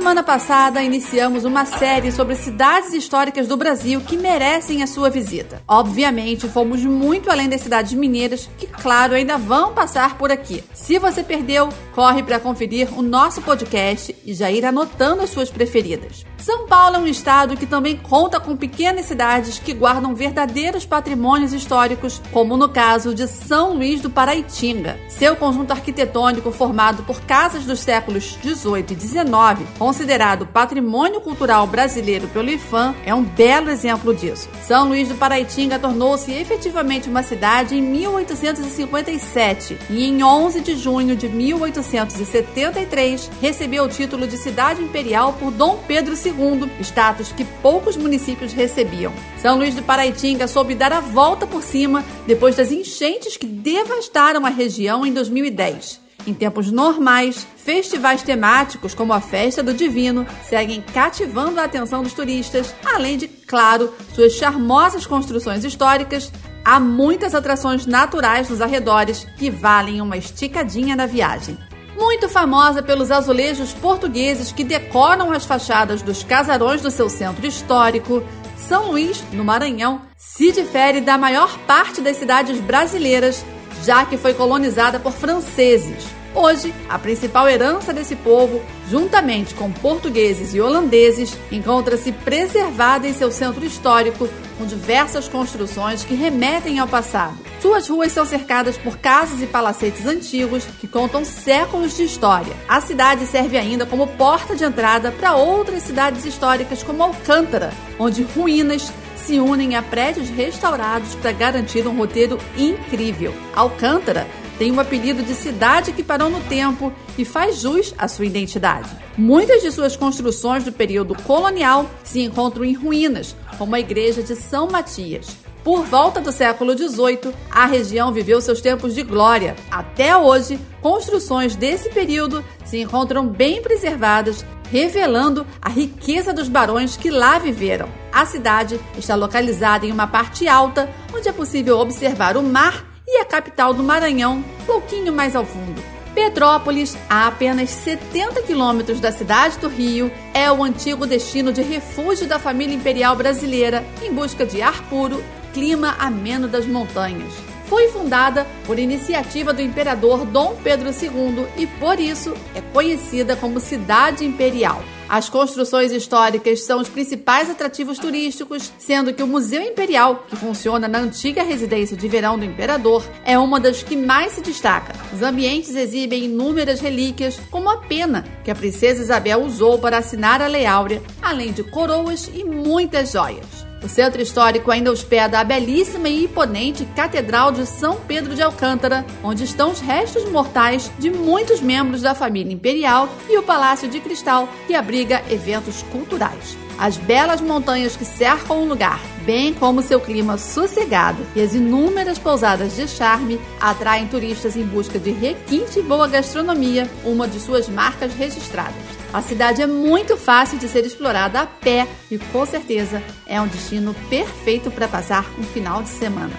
semana passada iniciamos uma série sobre cidades históricas do Brasil que merecem a sua visita. Obviamente, fomos muito além das cidades mineiras, que, claro, ainda vão passar por aqui. Se você perdeu, corre para conferir o nosso podcast e já ir anotando as suas preferidas. São Paulo é um estado que também conta com pequenas cidades que guardam verdadeiros patrimônios históricos, como no caso de São Luís do Paraitinga. Seu conjunto arquitetônico formado por casas dos séculos 18 e 19, considerado patrimônio cultural brasileiro pelo IFAM, é um belo exemplo disso. São Luís do Paraitinga tornou-se efetivamente uma cidade em 1857 e em 11 de junho de 1873 recebeu o título de cidade imperial por Dom Pedro II status que poucos municípios recebiam. São Luís do Paraitinga soube dar a volta por cima depois das enchentes que devastaram a região em 2010. Em tempos normais, festivais temáticos como a Festa do Divino seguem cativando a atenção dos turistas, além de, claro, suas charmosas construções históricas. Há muitas atrações naturais nos arredores que valem uma esticadinha na viagem muito famosa pelos azulejos portugueses que decoram as fachadas dos casarões do seu centro histórico, São Luís, no Maranhão, se difere da maior parte das cidades brasileiras, já que foi colonizada por franceses. Hoje, a principal herança desse povo, juntamente com portugueses e holandeses, encontra-se preservada em seu centro histórico, com diversas construções que remetem ao passado. Suas ruas são cercadas por casas e palacetes antigos que contam séculos de história. A cidade serve ainda como porta de entrada para outras cidades históricas, como Alcântara, onde ruínas se unem a prédios restaurados para garantir um roteiro incrível. Alcântara tem o um apelido de cidade que parou no tempo e faz jus à sua identidade. Muitas de suas construções do período colonial se encontram em ruínas, como a igreja de São Matias. Por volta do século XVIII, a região viveu seus tempos de glória. Até hoje, construções desse período se encontram bem preservadas, revelando a riqueza dos barões que lá viveram. A cidade está localizada em uma parte alta, onde é possível observar o mar capital do Maranhão, pouquinho mais ao fundo. Petrópolis, a apenas 70 quilômetros da cidade do Rio, é o antigo destino de refúgio da família imperial brasileira em busca de ar puro, clima ameno das montanhas. Foi fundada por iniciativa do imperador Dom Pedro II e, por isso, é conhecida como Cidade Imperial. As construções históricas são os principais atrativos turísticos, sendo que o Museu Imperial, que funciona na antiga residência de verão do imperador, é uma das que mais se destaca. Os ambientes exibem inúmeras relíquias, como a pena que a princesa Isabel usou para assinar a Lei Áurea, além de coroas e muitas joias. O centro histórico ainda hospeda a belíssima e imponente Catedral de São Pedro de Alcântara, onde estão os restos mortais de muitos membros da família imperial, e o Palácio de Cristal, que abriga eventos culturais. As belas montanhas que cercam o lugar, bem como seu clima sossegado e as inúmeras pousadas de charme, atraem turistas em busca de requinte e boa gastronomia, uma de suas marcas registradas. A cidade é muito fácil de ser explorada a pé e com certeza é um destino perfeito para passar um final de semana.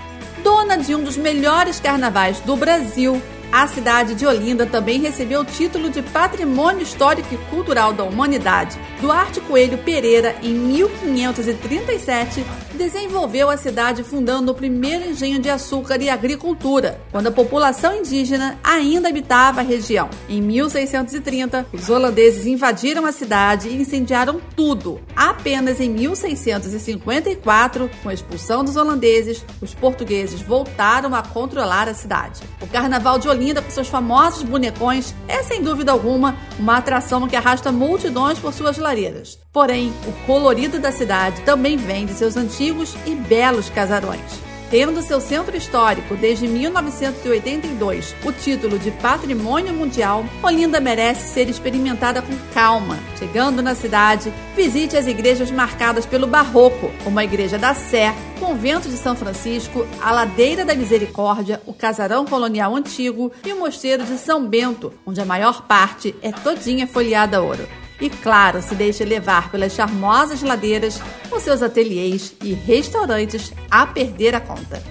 Dona de um dos melhores carnavais do Brasil, a cidade de Olinda também recebeu o título de Patrimônio Histórico e Cultural da Humanidade. Duarte Coelho Pereira, em 1537, desenvolveu a cidade fundando o primeiro engenho de açúcar e agricultura, quando a população indígena ainda habitava a região. Em 1630, os holandeses invadiram a cidade e incendiaram tudo. Apenas em 1654, com a expulsão dos holandeses, os portugueses voltaram a controlar a cidade. O Carnaval de Olinda linda com seus famosos bonecões, é sem dúvida alguma uma atração que arrasta multidões por suas lareiras. Porém, o colorido da cidade também vem de seus antigos e belos casarões. Tendo seu centro histórico desde 1982 o título de Patrimônio Mundial, Olinda merece ser experimentada com calma. Chegando na cidade, visite as igrejas marcadas pelo barroco, como a Igreja da Sé, Convento de São Francisco, a Ladeira da Misericórdia, o Casarão Colonial Antigo e o Mosteiro de São Bento, onde a maior parte é todinha folheada a ouro. E claro, se deixe levar pelas charmosas ladeiras, os seus ateliês e restaurantes a perder a conta.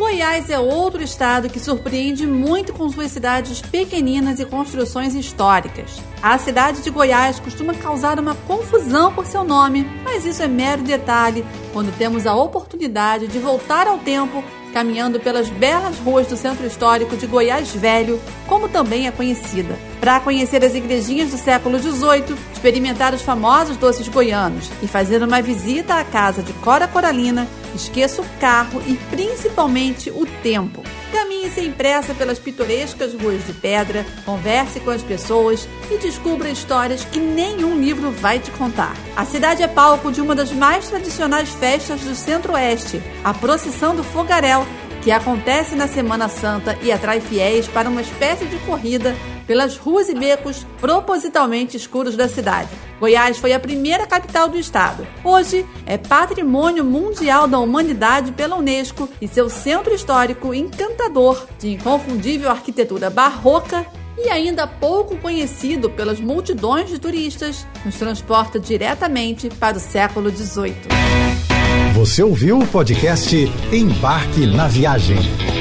Goiás é outro estado que surpreende muito com suas cidades pequeninas e construções históricas. A cidade de Goiás costuma causar uma confusão por seu nome, mas isso é mero detalhe quando temos a oportunidade de voltar ao tempo caminhando pelas belas ruas do centro histórico de Goiás Velho, como também é conhecida. Para conhecer as igrejinhas do século XVIII, experimentar os famosos doces goianos e fazer uma visita à casa de Cora Coralina, esqueça o carro e principalmente o tempo. Caminhe sem pressa pelas pitorescas ruas de pedra, converse com as pessoas e descubra histórias que nenhum livro vai te contar. A cidade é palco de uma das mais tradicionais festas do Centro-Oeste, a Procissão do Fogaréu, que acontece na Semana Santa e atrai fiéis para uma espécie de corrida pelas ruas e becos propositalmente escuros da cidade. Goiás foi a primeira capital do estado. Hoje é Patrimônio Mundial da Humanidade pela Unesco e seu centro histórico encantador, de inconfundível arquitetura barroca e ainda pouco conhecido pelas multidões de turistas, nos transporta diretamente para o século XVIII. Você ouviu o podcast Embarque na Viagem.